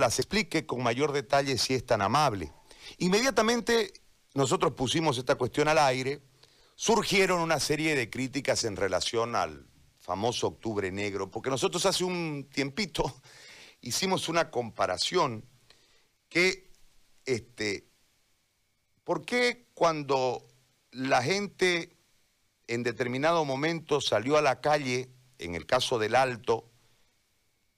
las explique con mayor detalle si es tan amable. Inmediatamente nosotros pusimos esta cuestión al aire, surgieron una serie de críticas en relación al famoso Octubre Negro, porque nosotros hace un tiempito hicimos una comparación que, este, ¿por qué cuando la gente en determinado momento salió a la calle, en el caso del Alto,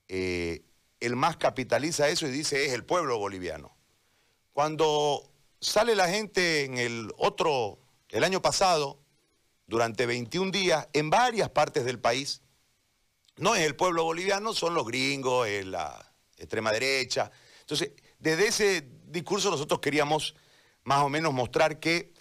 eh, el más capitaliza eso y dice es el pueblo boliviano. Cuando sale la gente en el otro, el año pasado, durante 21 días, en varias partes del país, no es el pueblo boliviano, son los gringos, es la extrema derecha. Entonces, desde ese discurso nosotros queríamos más o menos mostrar que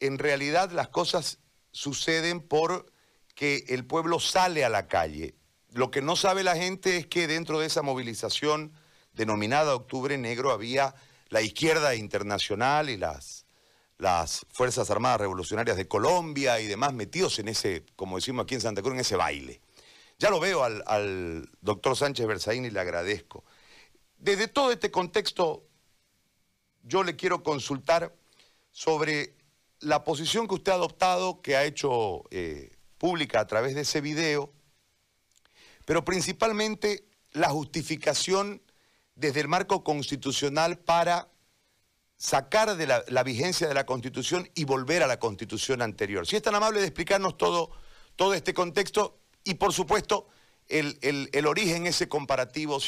en realidad las cosas suceden por que el pueblo sale a la calle. Lo que no sabe la gente es que dentro de esa movilización denominada Octubre Negro había la izquierda internacional y las, las Fuerzas Armadas Revolucionarias de Colombia y demás metidos en ese, como decimos aquí en Santa Cruz, en ese baile. Ya lo veo al, doctor Sánchez Berzaín y le agradezco. Desde todo este contexto, yo le quiero consultar sobre la posición que usted ha adoptado, que ha hecho eh, pública a través de ese video, pero principalmente la justificación desde el marco constitucional para sacar de la, vigencia de la Constitución y volver a la Constitución anterior. Si es tan amable de explicarnos todo, todo este contexto y, por supuesto, el, el origen, ese comparativo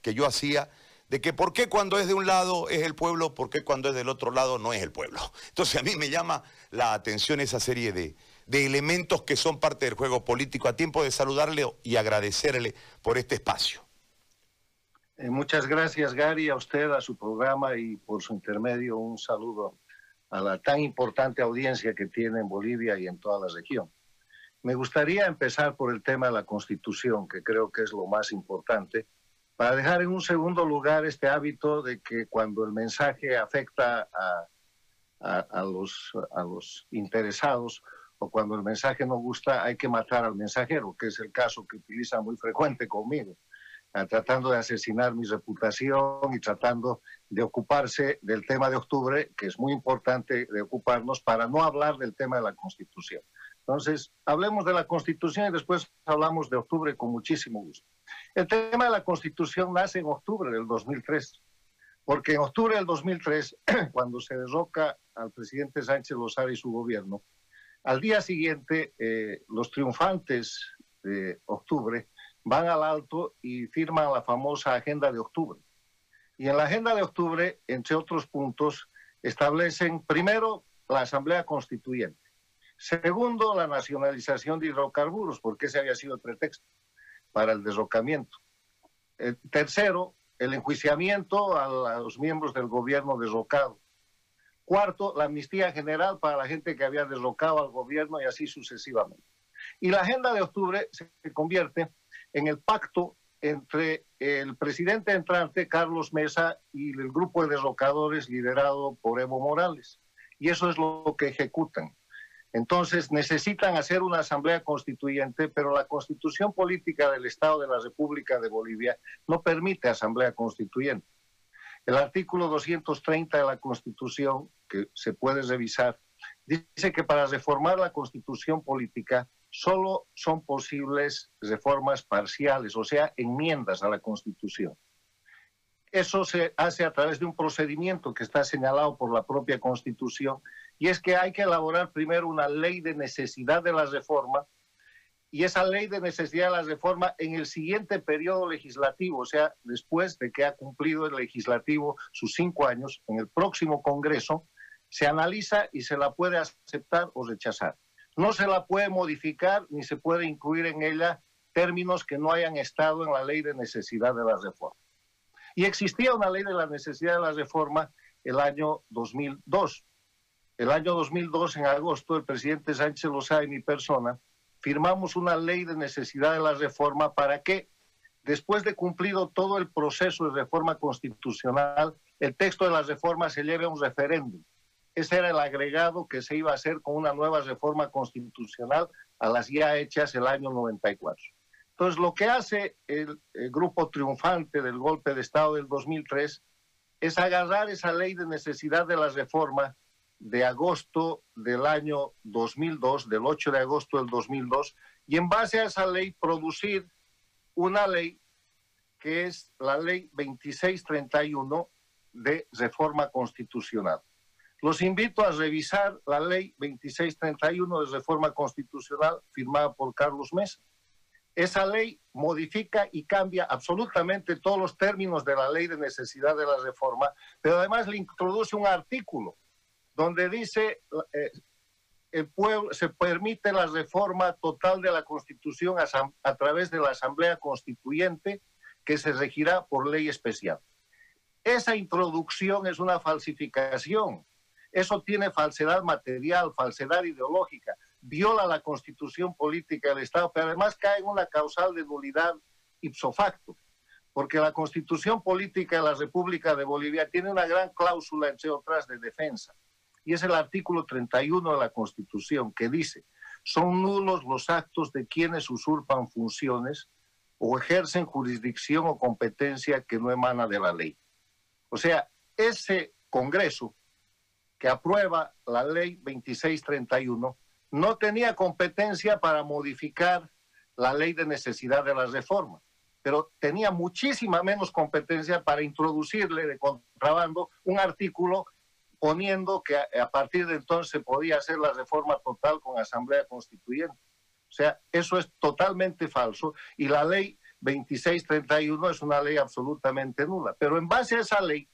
que yo hacía de que por qué cuando es de un lado es el pueblo, por qué cuando es del otro lado no es el pueblo. Entonces a mí me llama la atención esa serie de, elementos que son parte del juego político. A tiempo de saludarle y agradecerle por este espacio. Eh, muchas gracias Gary, a usted, a su programa y por su intermedio un saludo a la tan importante audiencia que tiene en Bolivia y en toda la región. Me gustaría empezar por el tema de la Constitución, que creo que es lo más importante para dejar en un segundo lugar este hábito de que cuando el mensaje afecta a, los, a los interesados o cuando el mensaje no gusta, hay que matar al mensajero, que es el caso que utiliza muy frecuente conmigo, ah, tratando de asesinar mi reputación y tratando de ocuparse del tema de octubre, que es muy importante de ocuparnos para no hablar del tema de la Constitución. Entonces, hablemos de la Constitución y después hablamos de octubre con muchísimo gusto. El tema de la Constitución nace en octubre del 2003, porque en octubre del 2003, cuando se derroca al presidente Sánchez Lozada y su gobierno, al día siguiente eh, los triunfantes de octubre van al alto y firman la famosa Agenda de Octubre. Y en la Agenda de Octubre, entre otros puntos, establecen primero la Asamblea Constituyente, segundo la nacionalización de hidrocarburos, porque ese había sido el pretexto para el derrocamiento. tercero, el enjuiciamiento a, los miembros del gobierno derrocado. Cuarto, la amnistía general para la gente que había derrocado al gobierno y así sucesivamente. Y la agenda de octubre se convierte en el pacto entre el presidente entrante, Carlos Mesa, y el grupo de derrocadores liderado por Evo Morales. Y eso es lo que ejecutan. Entonces necesitan hacer una asamblea constituyente, pero la constitución política del Estado de la República de Bolivia no permite asamblea constituyente. El artículo 230 de la Constitución, que se puede revisar, dice que para reformar la constitución política solo son posibles reformas parciales, o sea, enmiendas a la Constitución. Eso se hace a través de un procedimiento que está señalado por la propia Constitución y es que hay que elaborar primero una ley de necesidad de la reforma y esa ley de necesidad de la reforma en el siguiente periodo legislativo, o sea, después de que ha cumplido el legislativo sus cinco años, en el próximo Congreso, se analiza y se la puede aceptar o rechazar. No se la puede modificar ni se puede incluir en ella términos que no hayan estado en la ley de necesidad de la reforma. Y existía una ley de la necesidad de la reforma el año 2002, el año 2002, en agosto, el presidente Sánchez Lozada y mi persona firmamos una ley de necesidad de la reforma para que, después de cumplido todo el proceso de reforma constitucional, el texto de la reforma se lleve a un referéndum. Ese era el agregado que se iba a hacer con una nueva reforma constitucional a las ya hechas el año 94. Entonces, lo que hace el, grupo triunfante del golpe de Estado del 2003 es agarrar esa ley de necesidad de la reforma de agosto del año 2002, del 8 de agosto del 2002, y en base a esa ley producir una ley que es la ley 2631 de reforma constitucional. Los invito a revisar la ley 2631 de reforma constitucional firmada por Carlos Mesa. Esa ley modifica y cambia absolutamente todos los términos de la ley de necesidad de la reforma, pero además le introduce un artículo donde dice eh, el pueblo se permite la reforma total de la Constitución a, a través de la Asamblea Constituyente que se regirá por ley especial. Esa introducción es una falsificación. Eso tiene falsedad material, falsedad ideológica, viola la constitución política del Estado, pero además cae en una causal de nulidad ipso facto, porque la constitución política de la República de Bolivia tiene una gran cláusula, entre otras, de defensa, y es el artículo 31 de la Constitución que dice, son nulos los actos de quienes usurpan funciones o ejercen jurisdicción o competencia que no emana de la ley. O sea, ese Congreso que aprueba la ley 2631 no tenía competencia para modificar la ley de necesidad de la reforma, pero tenía muchísima menos competencia para introducirle de contrabando un artículo poniendo que a, partir de entonces se podía hacer la reforma total con asamblea constituyente. O sea, eso es totalmente falso y la ley 2631 es una ley absolutamente nula. Pero en base a esa ley,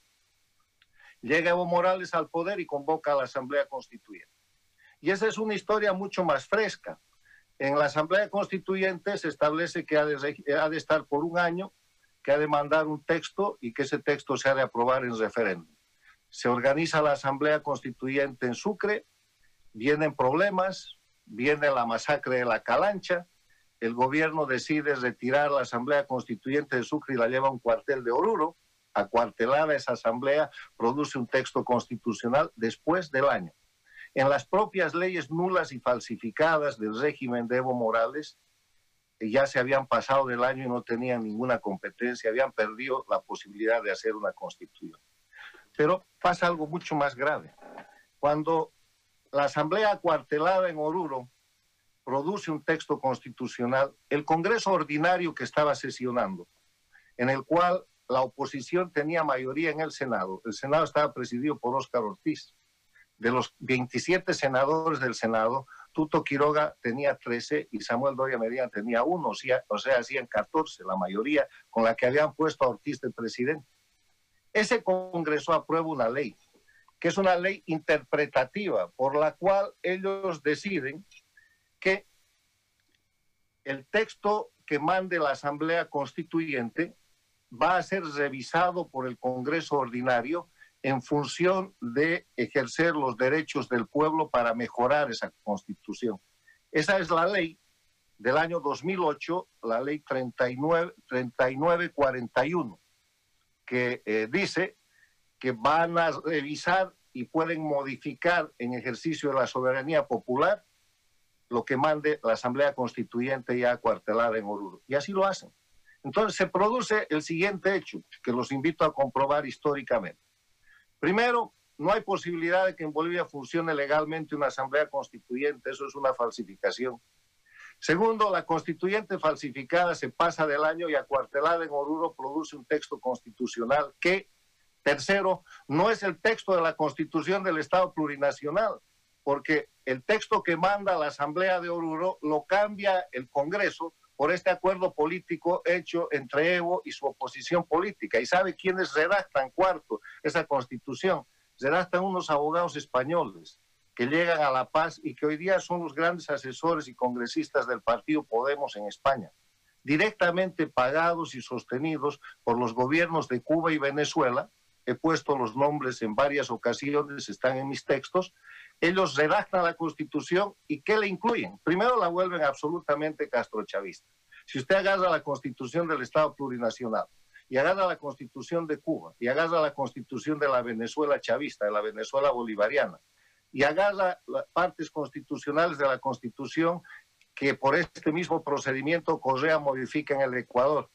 llega Evo Morales al poder y convoca a la Asamblea Constituyente. Y esa es una historia mucho más fresca. En la Asamblea Constituyente se establece que ha de estar por un año, que ha de mandar un texto y que ese texto se ha de aprobar en referéndum. Se organiza la Asamblea Constituyente en Sucre, vienen problemas, viene la masacre de la Calancha, el gobierno decide retirar la Asamblea Constituyente de Sucre y la lleva a un cuartel de Oruro. Acuartelada esa asamblea, produce un texto constitucional después del año. En las propias leyes nulas y falsificadas del régimen de Evo Morales, ya se habían pasado del año y no tenían ninguna competencia, habían perdido la posibilidad de hacer una constitución. Pero pasa algo mucho más grave. Cuando la asamblea acuartelada en Oruro produce un texto constitucional, el Congreso ordinario que estaba sesionando, en el cual la oposición tenía mayoría en el Senado, el Senado estaba presidido por Óscar Ortiz. De los 27 senadores del Senado, Tuto Quiroga tenía 13 y Samuel Doria Medina tenía uno, o sea, o sea, hacían 14, la mayoría con la que habían puesto a Ortiz de presidente. Ese Congreso aprueba una ley, que es una ley interpretativa, por la cual ellos deciden que el texto que mande la Asamblea Constituyente va a ser revisado por el Congreso Ordinario en función de ejercer los derechos del pueblo para mejorar esa constitución. Esa es la ley del año 2008, la ley 39, 3941, que eh, dice que van a revisar y pueden modificar en ejercicio de la soberanía popular lo que mande la Asamblea Constituyente ya cuartelada en Oruro. Y así lo hacen. Entonces se produce el siguiente hecho, que los invito a comprobar históricamente. Primero, no hay posibilidad de que en Bolivia funcione legalmente una Asamblea Constituyente, eso es una falsificación. Segundo, la constituyente falsificada se pasa del año y acuartelada en Oruro produce un texto constitucional que, tercero, no es el texto de la constitución del Estado plurinacional, porque el texto que manda la Asamblea de Oruro lo cambia el Congreso por este acuerdo político hecho entre Evo y su oposición política. ¿Y sabe quiénes redactan, cuarto, esa constitución? Redactan unos abogados españoles que llegan a La Paz y que hoy día son los grandes asesores y congresistas del partido Podemos en España, directamente pagados y sostenidos por los gobiernos de Cuba y Venezuela. He puesto los nombres en varias ocasiones, están en mis textos, ellos redactan la constitución y ¿qué le incluyen? Primero la vuelven absolutamente castrochavista. Si usted agarra la constitución del Estado plurinacional y agarra la constitución de Cuba y agarra la constitución de la Venezuela chavista, de la Venezuela bolivariana, y agarra las partes constitucionales de la constitución que por este mismo procedimiento Correa modifica en el Ecuador.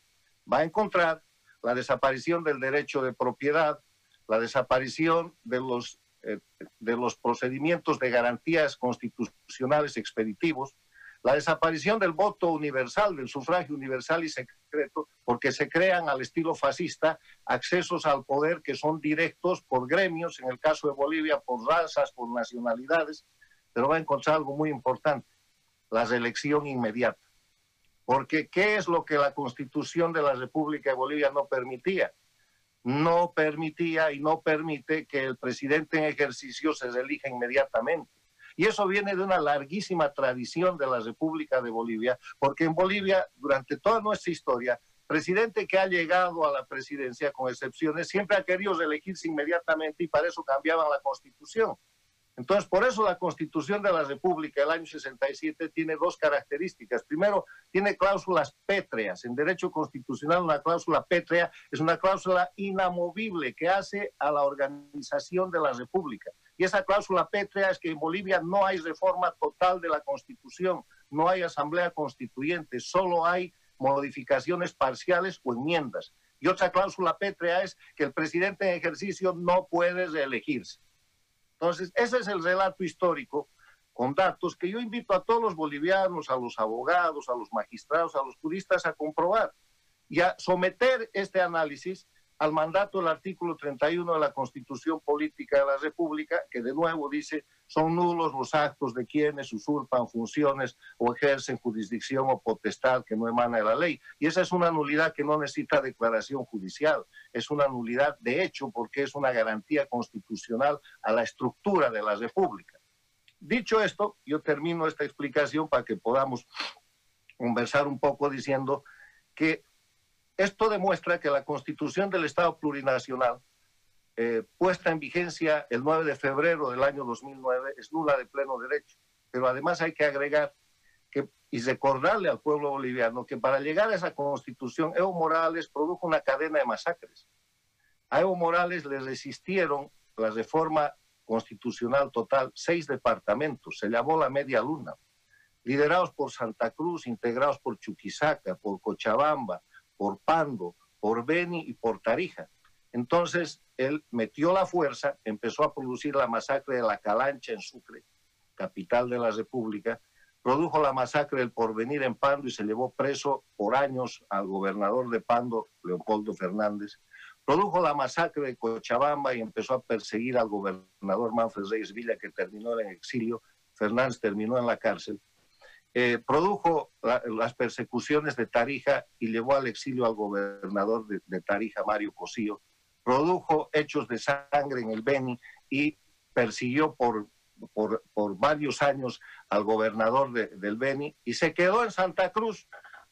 Va a encontrar la desaparición del derecho de propiedad, la desaparición de los, eh, de los procedimientos de garantías constitucionales expeditivos, la desaparición del voto universal, del sufragio universal y secreto, porque se crean al estilo fascista accesos al poder que son directos por gremios, en el caso de Bolivia por razas, por nacionalidades, pero va a encontrar algo muy importante, la reelección inmediata. Porque ¿qué es lo que la constitución de la República de Bolivia no permitía? No permitía y no permite que el presidente en ejercicio se reelija inmediatamente. Y eso viene de una larguísima tradición de la República de Bolivia, porque en Bolivia, durante toda nuestra historia, presidente que ha llegado a la presidencia, con excepciones, siempre ha querido reelegirse inmediatamente y para eso cambiaban la constitución. Entonces, por eso la Constitución de la República del año 67 tiene dos características. Primero, tiene cláusulas pétreas. En derecho constitucional, una cláusula pétrea es una cláusula inamovible que hace a la organización de la República. Y esa cláusula pétrea es que en Bolivia no hay reforma total de la Constitución, no hay asamblea constituyente, solo hay modificaciones parciales o enmiendas. Y otra cláusula pétrea es que el presidente en ejercicio no puede reelegirse. Entonces, ese es el relato histórico con datos que yo invito a todos los bolivianos, a los abogados, a los magistrados, a los juristas a comprobar y a someter este análisis al mandato del artículo 31 de la Constitución Política de la República, que de nuevo dice, son nulos los actos de quienes usurpan funciones o ejercen jurisdicción o potestad que no emana de la ley. Y esa es una nulidad que no necesita declaración judicial, es una nulidad de hecho porque es una garantía constitucional a la estructura de la República. Dicho esto, yo termino esta explicación para que podamos conversar un poco diciendo que esto demuestra que la constitución del Estado plurinacional, eh, puesta en vigencia el 9 de febrero del año 2009, es nula de pleno derecho. Pero además hay que agregar que, y recordarle al pueblo boliviano que para llegar a esa constitución, Evo Morales produjo una cadena de masacres. A Evo Morales le resistieron la reforma constitucional total seis departamentos, se llamó la media luna, liderados por Santa Cruz, integrados por Chuquisaca, por Cochabamba, por Pando, por Beni y por Tarija. Entonces, él metió la fuerza, empezó a producir la masacre de la Calancha en Sucre, capital de la República, produjo la masacre del Porvenir en Pando y se llevó preso por años al gobernador de Pando, Leopoldo Fernández, produjo la masacre de Cochabamba y empezó a perseguir al gobernador Manfred Reyes Villa, que terminó en exilio, Fernández terminó en la cárcel, eh, produjo las persecuciones de Tarija y llevó al exilio al gobernador de, Tarija, Mario Cosío, produjo hechos de sangre en el Beni y persiguió por, por, varios años al gobernador del Beni y se quedó en Santa Cruz.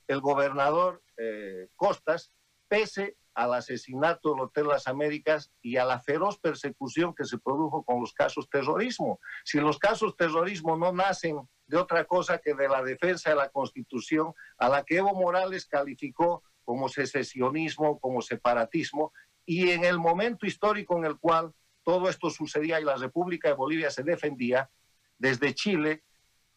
El gobernador eh, Costas, pese al asesinato del Hotel Las Américas y a la feroz persecución que se produjo con los casos terrorismo. Si los casos terrorismo no nacen de otra cosa que de la defensa de la Constitución, a la que Evo Morales calificó como secesionismo, como separatismo, y en el momento histórico en el cual todo esto sucedía y la República de Bolivia se defendía, desde Chile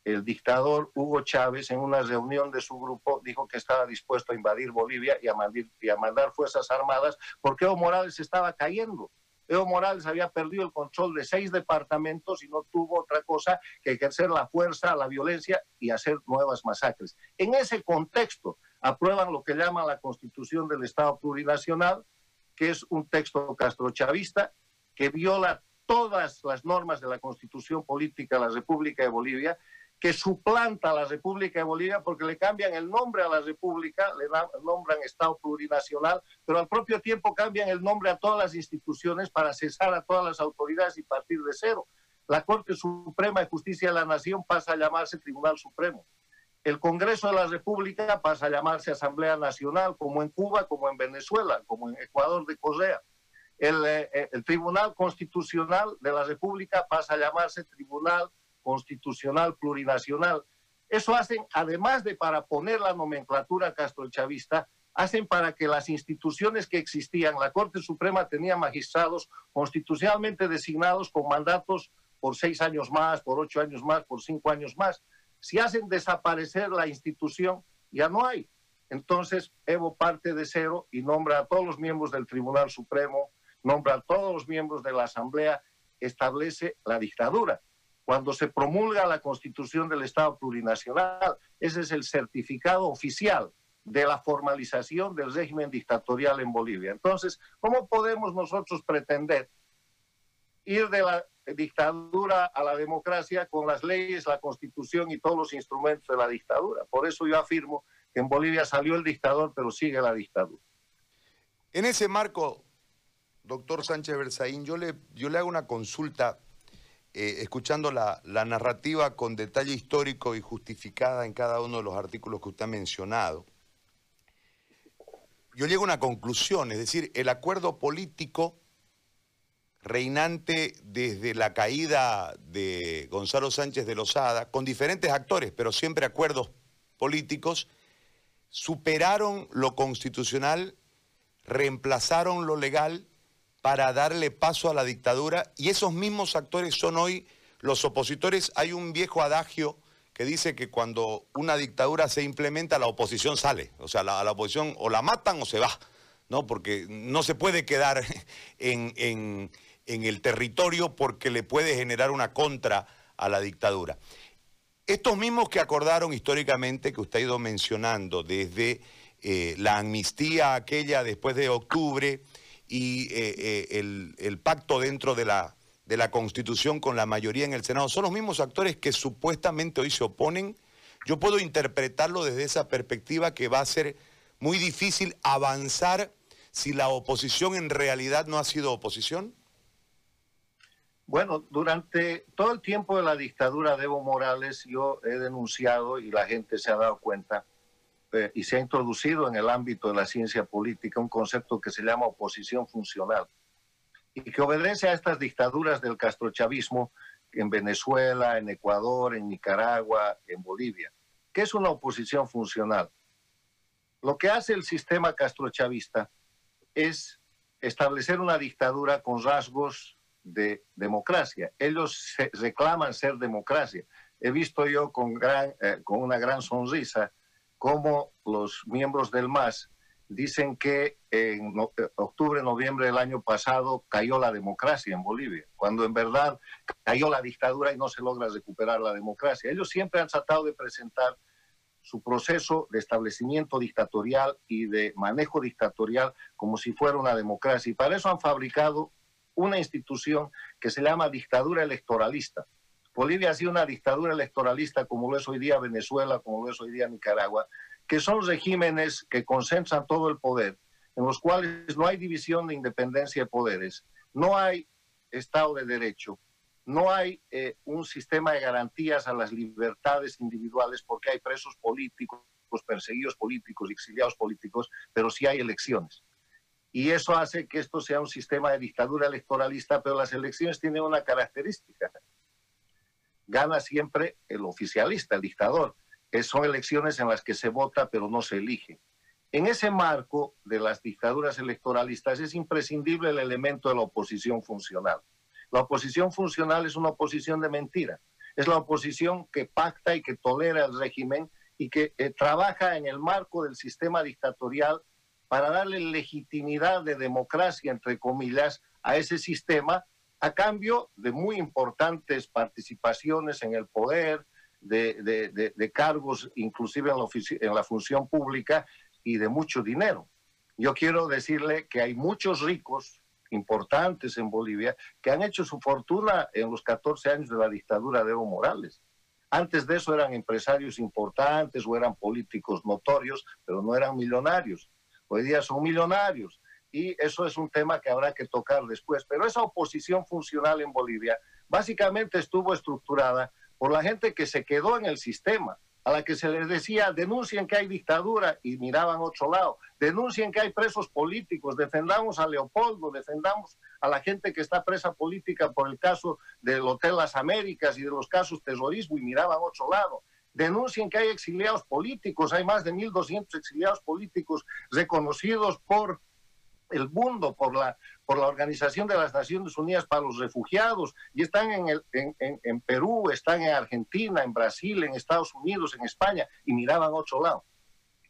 el dictador Hugo Chávez en una reunión de su grupo dijo que estaba dispuesto a invadir Bolivia y a, mandar, fuerzas armadas porque Evo Morales estaba cayendo. Evo Morales había perdido el control de seis departamentos y no tuvo otra cosa que ejercer la fuerza, la violencia y hacer nuevas masacres. En ese contexto aprueban lo que llaman la Constitución del Estado Plurinacional, que es un texto castrochavista que viola todas las normas de la Constitución Política de la República de Bolivia que suplanta a la República de Bolivia porque le cambian el nombre a la República, le nombran Estado plurinacional, pero al propio tiempo cambian el nombre a todas las instituciones para cesar a todas las autoridades y partir de cero. La Corte Suprema de Justicia de la Nación pasa a llamarse Tribunal Supremo. El Congreso de la República pasa a llamarse Asamblea Nacional, como en Cuba, como en Venezuela, como en Ecuador de Correa. El, eh, el Tribunal Constitucional de la República pasa a llamarse Tribunal constitucional plurinacional. Eso hacen, además de para poner la nomenclatura castrochavista, hacen para que las instituciones que existían, la Corte Suprema tenía magistrados constitucionalmente designados con mandatos por seis años más, por ocho años más, por cinco años más. Si hacen desaparecer la institución, ya no hay. Entonces, Evo parte de cero y nombra a todos los miembros del Tribunal Supremo, nombra a todos los miembros de la Asamblea, establece la dictadura. Cuando se promulga la constitución del Estado plurinacional, ese es el certificado oficial de la formalización del régimen dictatorial en Bolivia. Entonces, ¿cómo podemos nosotros pretender ir de la dictadura a la democracia con las leyes, la constitución y todos los instrumentos de la dictadura? Por eso yo afirmo que en Bolivia salió el dictador, pero sigue la dictadura. En ese marco, doctor Sánchez Berzaín, yo le, yo le hago una consulta, eh, escuchando la, la narrativa con detalle histórico y justificada en cada uno de los artículos que usted ha mencionado yo llego a una conclusión, es decir, el acuerdo político reinante desde la caída de Gonzalo Sánchez de Lozada, con diferentes actores, pero siempre acuerdos políticos, superaron lo constitucional, reemplazaron lo legal para darle paso a la dictadura y esos mismos actores son hoy los opositores. Hay un viejo adagio que dice que cuando una dictadura se implementa, la oposición sale. O sea, la, la oposición o la matan o se va, ¿no? Porque no se puede quedar en, en, en el territorio porque le puede generar una contra a la dictadura. Estos mismos que acordaron históricamente, que usted ha ido mencionando, desde eh, la amnistía aquella después de octubre y eh, eh, el, el, pacto dentro de la, de la Constitución con la mayoría en el Senado, son los mismos actores que supuestamente hoy se oponen. Yo puedo interpretarlo desde esa perspectiva que va a ser muy difícil avanzar si la oposición en realidad no ha sido oposición. Bueno, durante todo el tiempo de la dictadura de Evo Morales yo he denunciado y la gente se ha dado cuenta eh, y se ha introducido en el ámbito de la ciencia política un concepto que se llama oposición funcional y que obedece a estas dictaduras del castrochavismo en Venezuela, en Ecuador, en Nicaragua, en Bolivia, que es una oposición funcional. Lo que hace el sistema castrochavista es establecer una dictadura con rasgos de democracia. Ellos reclaman ser democracia. He visto yo con, gran, eh, con una gran sonrisa cómo los miembros del MAS dicen que en eh, octubre, noviembre del año pasado cayó la democracia en Bolivia, cuando en verdad cayó la dictadura y no se logra recuperar la democracia. Ellos siempre han tratado de presentar su proceso de establecimiento dictatorial y de manejo dictatorial como si fuera una democracia. Y para eso han fabricado una institución que se llama dictadura electoralista. Bolivia ha sido una dictadura electoralista como lo es hoy día Venezuela, como lo es hoy día Nicaragua, que son regímenes que concentran todo el poder, en los cuales no hay división de independencia de poderes, no hay Estado de Derecho, no hay eh, un sistema de garantías a las libertades individuales porque hay presos políticos, perseguidos políticos, exiliados políticos, pero sí hay elecciones. Y eso hace que esto sea un sistema de dictadura electoralista, pero las elecciones tienen una característica. Gana siempre el oficialista, el dictador son elecciones en las que se vota pero no se elige. En ese marco de las dictaduras electoralistas es imprescindible el elemento de la oposición funcional. La oposición funcional es una oposición de mentira. Es la oposición que pacta y que tolera el régimen y que eh, trabaja en el marco del sistema dictatorial para darle legitimidad de democracia, entre comillas, a ese sistema a cambio de muy importantes participaciones en el poder, de, cargos, inclusive en la, en la función pública, y de mucho dinero. Yo quiero decirle que hay muchos ricos importantes en Bolivia que han hecho su fortuna en los 14 años de la dictadura de Evo Morales. Antes de eso eran empresarios importantes o eran políticos notorios, pero no eran millonarios. Hoy día son millonarios y eso es un tema que habrá que tocar después. Pero esa oposición funcional en Bolivia básicamente estuvo estructurada por la gente que se quedó en el sistema, a la que se les decía, denuncien que hay dictadura y miraban otro lado, denuncien que hay presos políticos, defendamos a Leopoldo, defendamos a la gente que está presa política por el caso del Hotel Las Américas y de los casos terrorismo y miraban otro lado. Denuncien que hay exiliados políticos, hay más de 1.200 exiliados políticos reconocidos por el mundo, por la, por la Organización de las Naciones Unidas para los Refugiados y están en, el, en, en, Perú, están en Argentina, en Brasil, en Estados Unidos, en España y miraban otro lado.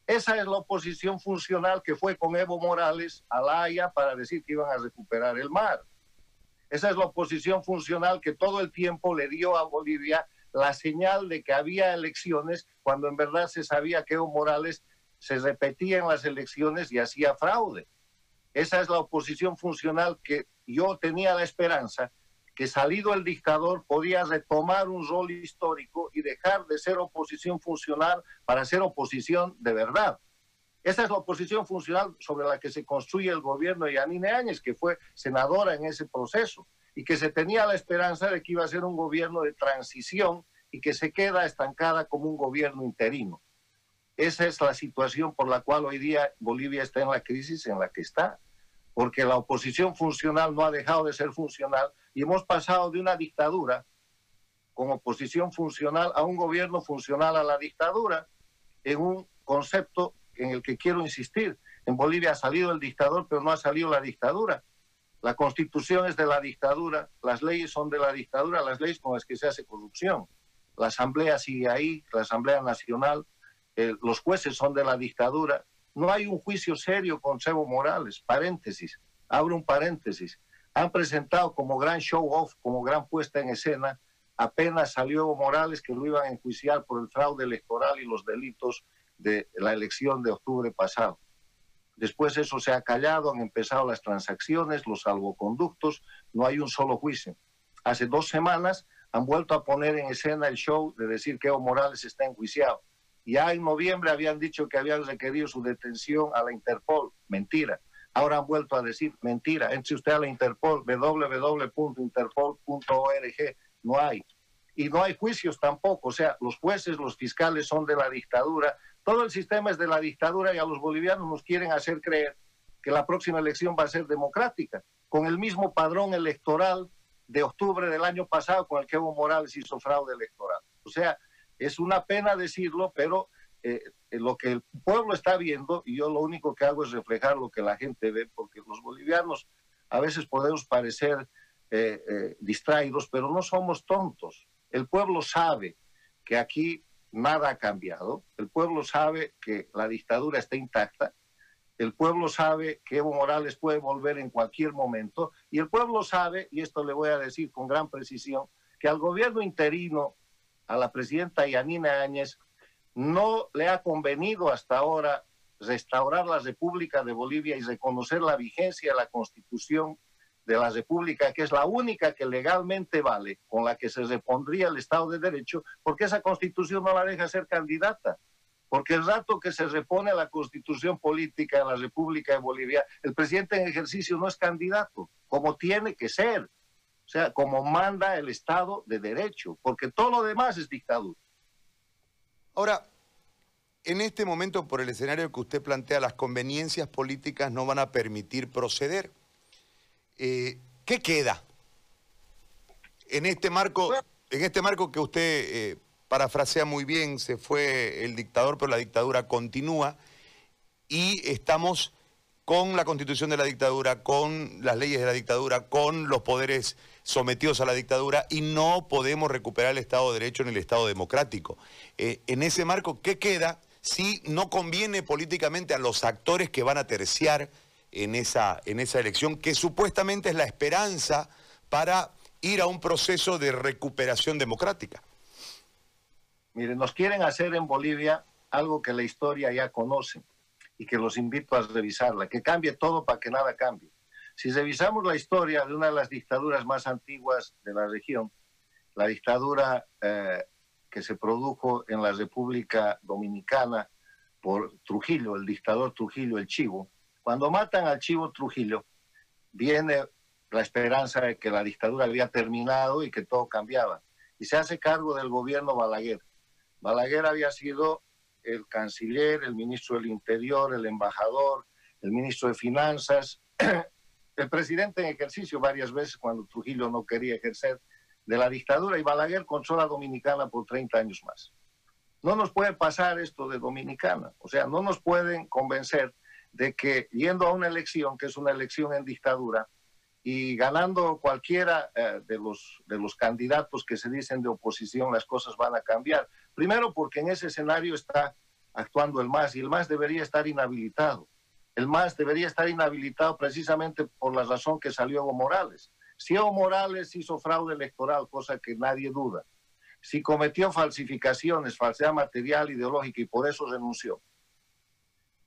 Esa es la oposición funcional que fue con Evo Morales a La Haya para decir que iban a recuperar el mar. Esa es la oposición funcional que todo el tiempo le dio a Bolivia la señal de que había elecciones cuando en verdad se sabía que Evo Morales se repetía en las elecciones y hacía fraude. Esa es la oposición funcional que yo tenía la esperanza que salido el dictador podía retomar un rol histórico y dejar de ser oposición funcional para ser oposición de verdad. Esa es la oposición funcional sobre la que se construye el gobierno de Yanine Áñez, que fue senadora en ese proceso y que se tenía la esperanza de que iba a ser un gobierno de transición y que se queda estancada como un gobierno interino. Esa es la situación por la cual hoy día Bolivia está en la crisis en la que está, porque la oposición funcional no ha dejado de ser funcional y hemos pasado de una dictadura con oposición funcional a un gobierno funcional a la dictadura en un concepto en el que quiero insistir. En Bolivia ha salido el dictador, pero no ha salido la dictadura. La constitución es de la dictadura, las leyes son de la dictadura, las leyes con las que se hace corrupción. La asamblea sigue ahí, la asamblea nacional, eh, los jueces son de la dictadura. No hay un juicio serio con Evo Morales. Paréntesis, abro un paréntesis. Han presentado como gran show off, como gran puesta en escena, apenas salió Evo Morales que lo iban a enjuiciar por el fraude electoral y los delitos de la elección de octubre pasado. Después eso se ha callado, han empezado las transacciones, los salvoconductos, no hay un solo juicio. Hace dos semanas han vuelto a poner en escena el show de decir que Evo Morales está enjuiciado. Ya en noviembre habían dicho que habían requerido su detención a la Interpol. Mentira. Ahora han vuelto a decir mentira. Entre usted a la Interpol, www.interpol.org. No hay. Y no hay juicios tampoco. O sea, los jueces, los fiscales son de la dictadura. Todo el sistema es de la dictadura y a los bolivianos nos quieren hacer creer que la próxima elección va a ser democrática, con el mismo padrón electoral de octubre del año pasado con el que Evo Morales hizo fraude electoral. O sea, es una pena decirlo, pero eh, lo que el pueblo está viendo, y yo lo único que hago es reflejar lo que la gente ve, porque los bolivianos a veces podemos parecer eh, eh, distraídos, pero no somos tontos. El pueblo sabe que aquí nada ha cambiado, el pueblo sabe que la dictadura está intacta, el pueblo sabe que Evo Morales puede volver en cualquier momento, y el pueblo sabe, y esto le voy a decir con gran precisión, que al gobierno interino a la presidenta Yanina Áñez no le ha convenido hasta ahora restaurar la República de Bolivia y reconocer la vigencia de la Constitución de la República, que es la única que legalmente vale, con la que se repondría el Estado de Derecho, porque esa Constitución no la deja ser candidata. Porque el rato que se repone la Constitución política de la República de Bolivia, el presidente en ejercicio no es candidato, como tiene que ser. O sea, como manda el Estado de Derecho, porque todo lo demás es dictadura. Ahora, en este momento, por el escenario que usted plantea, las conveniencias políticas no van a permitir proceder. Eh, ¿Qué queda? En este marco, en este marco que usted eh, parafrasea muy bien, se fue el dictador, pero la dictadura continúa y estamos con la constitución de la dictadura, con las leyes de la dictadura, con los poderes sometidos a la dictadura y no podemos recuperar el Estado de Derecho ni el Estado democrático. Eh, en ese marco, ¿qué queda si no conviene políticamente a los actores que van a terciar en esa, en esa elección, que supuestamente es la esperanza para ir a un proceso de recuperación democrática? Miren, nos quieren hacer en Bolivia algo que la historia ya conoce y que los invito a revisarla, que cambie todo para que nada cambie. Si revisamos la historia de una de las dictaduras más antiguas de la región, la dictadura eh, que se produjo en la República Dominicana por Trujillo, el dictador Trujillo, el Chivo, cuando matan al Chivo Trujillo, viene la esperanza de que la dictadura había terminado y que todo cambiaba. Y se hace cargo del gobierno Balaguer. Balaguer había sido el canciller, el ministro del Interior, el embajador, el ministro de Finanzas, el presidente en ejercicio varias veces cuando Trujillo no quería ejercer de la dictadura y Balaguer controla Dominicana por 30 años más. No nos puede pasar esto de Dominicana, o sea, no nos pueden convencer de que yendo a una elección, que es una elección en dictadura, y ganando cualquiera eh, de, los, de los candidatos que se dicen de oposición, las cosas van a cambiar. Primero porque en ese escenario está actuando el MAS y el MAS debería estar inhabilitado. El MAS debería estar inhabilitado precisamente por la razón que salió Evo Morales. Si Evo Morales hizo fraude electoral, cosa que nadie duda, si cometió falsificaciones, falsedad material, ideológica y por eso renunció,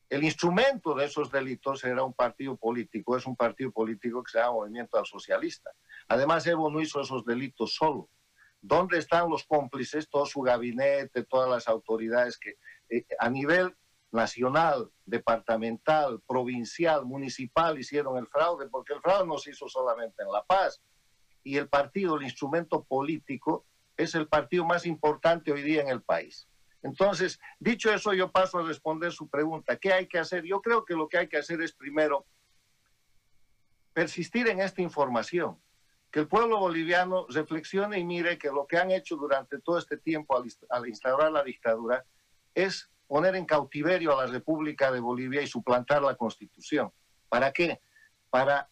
el instrumento de esos delitos era un partido político, es un partido político que se llama Movimiento al Socialista. Además, Evo no hizo esos delitos solo. ¿Dónde están los cómplices, todo su gabinete, todas las autoridades que eh, a nivel nacional, departamental, provincial, municipal hicieron el fraude? Porque el fraude no se hizo solamente en La Paz. Y el partido, el instrumento político, es el partido más importante hoy día en el país. Entonces, dicho eso, yo paso a responder su pregunta. ¿Qué hay que hacer? Yo creo que lo que hay que hacer es primero persistir en esta información, que el pueblo boliviano reflexione y mire que lo que han hecho durante todo este tiempo al, instaurar la dictadura es poner en cautiverio a la República de Bolivia y suplantar la constitución. ¿Para qué? Para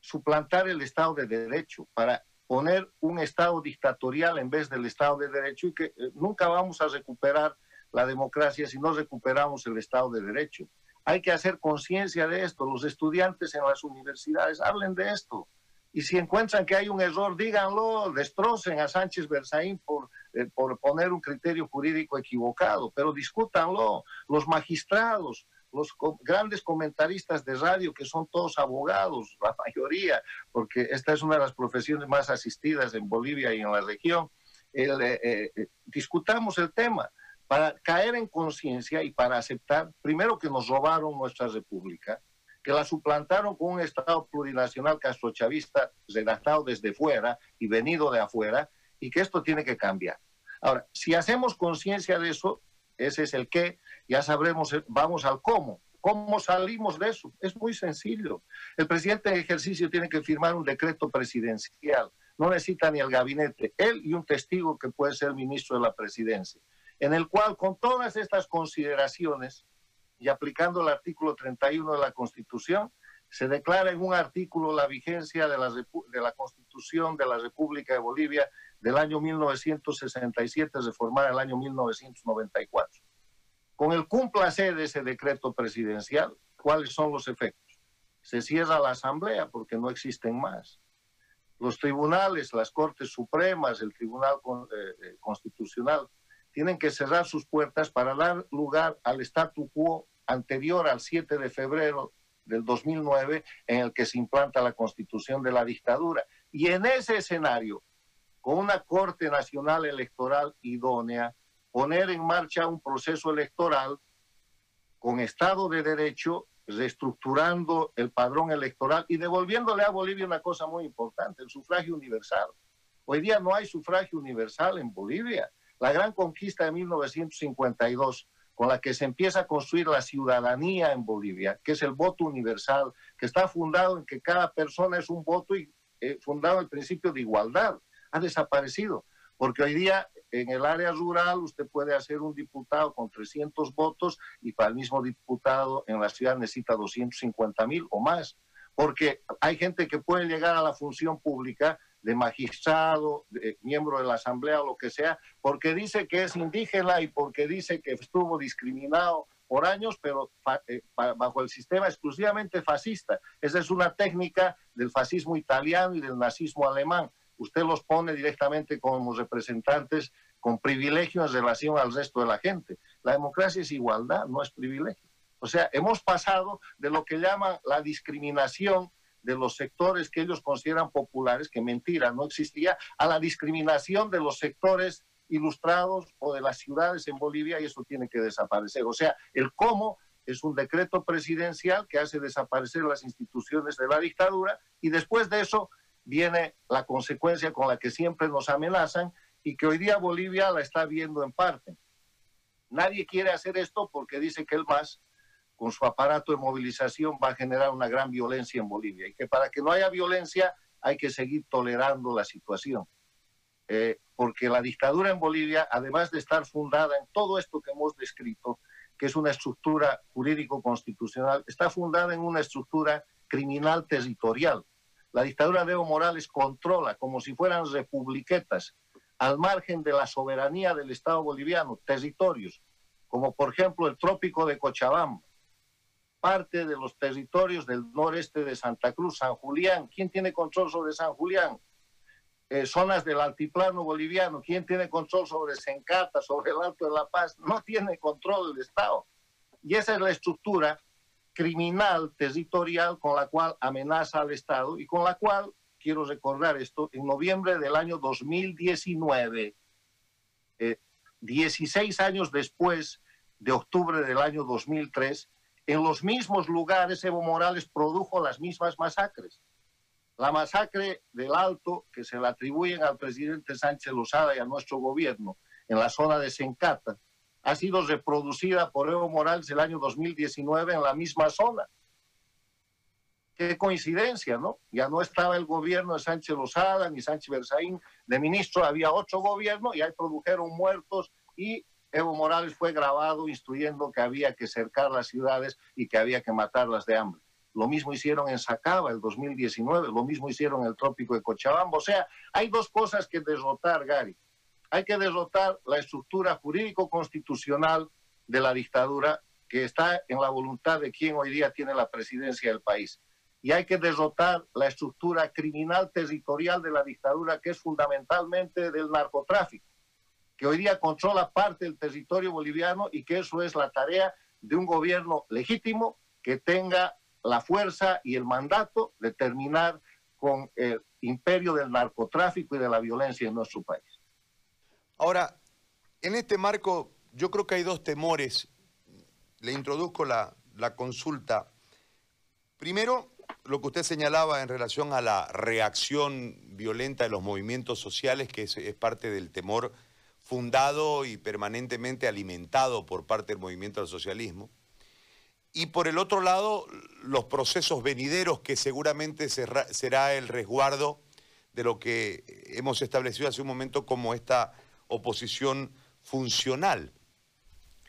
suplantar el Estado de Derecho, para poner un Estado dictatorial en vez del Estado de Derecho y que eh, nunca vamos a recuperar la democracia si no recuperamos el Estado de Derecho. Hay que hacer conciencia de esto. Los estudiantes en las universidades hablen de esto. Y si encuentran que hay un error, díganlo, destrocen a Sánchez Berzaín por, eh, por poner un criterio jurídico equivocado, pero discútanlo. Los magistrados, los grandes comentaristas de radio, que son todos abogados, la mayoría, porque esta es una de las profesiones más asistidas en Bolivia y en la región, eh, eh, eh, discutamos el tema para caer en conciencia y para aceptar, primero, que nos robaron nuestra república, que la suplantaron con un Estado plurinacional castrochavista redactado desde fuera y venido de afuera, y que esto tiene que cambiar. Ahora, si hacemos conciencia de eso, ese es el qué, ya sabremos, vamos al cómo. ¿Cómo salimos de eso? Es muy sencillo. El presidente en ejercicio tiene que firmar un decreto presidencial. No necesita ni el gabinete, él y un testigo que puede ser ministro de la presidencia, en el cual con todas estas consideraciones y aplicando el artículo 31 de la Constitución, se declara en un artículo la vigencia de la, Constitución de la República de Bolivia del año 1967, reformada el año 1994. Con el cumplase de ese decreto presidencial, ¿cuáles son los efectos? Se cierra la Asamblea porque no existen más. Los tribunales, las Cortes Supremas, el Tribunal eh, eh, Constitucional, tienen que cerrar sus puertas para dar lugar al statu quo anterior al 7 de febrero del 2009 en el que se implanta la constitución de la dictadura. Y en ese escenario, con una Corte Nacional Electoral idónea, poner en marcha un proceso electoral con Estado de Derecho, reestructurando el padrón electoral y devolviéndole a Bolivia una cosa muy importante, el sufragio universal. Hoy día no hay sufragio universal en Bolivia. La gran conquista de 1952, con la que se empieza a construir la ciudadanía en Bolivia, que es el voto universal, que está fundado en que cada persona es un voto y eh, fundado en el principio de igualdad, ha desaparecido. Porque hoy día en el área rural usted puede hacer un diputado con 300 votos y para el mismo diputado en la ciudad necesita 250 mil o más, porque hay gente que puede llegar a la función pública de magistrado, de miembro de la asamblea o lo que sea, porque dice que es indígena y porque dice que estuvo discriminado por años, pero eh, bajo el sistema exclusivamente fascista. Esa es una técnica del fascismo italiano y del nazismo alemán usted los pone directamente como representantes con privilegios en relación al resto de la gente. La democracia es igualdad, no es privilegio. O sea, hemos pasado de lo que llaman la discriminación de los sectores que ellos consideran populares, que mentira, no existía, a la discriminación de los sectores ilustrados o de las ciudades en Bolivia y eso tiene que desaparecer. O sea, el cómo es un decreto presidencial que hace desaparecer las instituciones de la dictadura y después de eso viene la consecuencia con la que siempre nos amenazan y que hoy día Bolivia la está viendo en parte. Nadie quiere hacer esto porque dice que el MAS, con su aparato de movilización, va a generar una gran violencia en Bolivia y que para que no haya violencia hay que seguir tolerando la situación. Eh, porque la dictadura en Bolivia, además de estar fundada en todo esto que hemos descrito, que es una estructura jurídico-constitucional, está fundada en una estructura criminal territorial la dictadura de Evo Morales controla como si fueran republiquetas al margen de la soberanía del Estado boliviano, territorios, como por ejemplo el trópico de Cochabamba, parte de los territorios del noreste de Santa Cruz, San Julián. ¿Quién tiene control sobre San Julián? Eh, zonas del altiplano boliviano. ¿Quién tiene control sobre Sencata, sobre el Alto de la Paz? No tiene control el Estado. Y esa es la estructura criminal territorial con la cual amenaza al Estado y con la cual, quiero recordar esto, en noviembre del año 2019, 16 eh, años después de octubre del año 2003, en los mismos lugares Evo Morales produjo las mismas masacres. La masacre del Alto, que se la atribuyen al presidente Sánchez Lozada y a nuestro gobierno en la zona de Sencata, ha sido reproducida por Evo Morales el año 2019 en la misma zona. Qué coincidencia, ¿no? Ya no estaba el gobierno de Sánchez Lozada ni Sánchez Berzaín de ministro, había otro gobierno y ahí produjeron muertos y Evo Morales fue grabado instruyendo que había que cercar las ciudades y que había que matarlas de hambre. Lo mismo hicieron en Sacaba el 2019, lo mismo hicieron en el trópico de Cochabamba. O sea, hay dos cosas que derrotar, Gary. Hay que derrotar la estructura jurídico-constitucional de la dictadura que está en la voluntad de quien hoy día tiene la presidencia del país. Y hay que derrotar la estructura criminal territorial de la dictadura que es fundamentalmente del narcotráfico que hoy día controla parte del territorio boliviano y que eso es la tarea de un gobierno legítimo que tenga la fuerza y el mandato de terminar con el imperio del narcotráfico y de la violencia en nuestro país. Ahora, en este marco, yo creo que hay dos temores. Le introduzco la, consulta. Primero, lo que usted señalaba en relación a la reacción violenta de los movimientos sociales, que es parte del temor fundado y permanentemente alimentado por parte del movimiento del socialismo. Y por el otro lado, los procesos venideros que seguramente será el resguardo de lo que hemos establecido hace un momento como esta oposición funcional.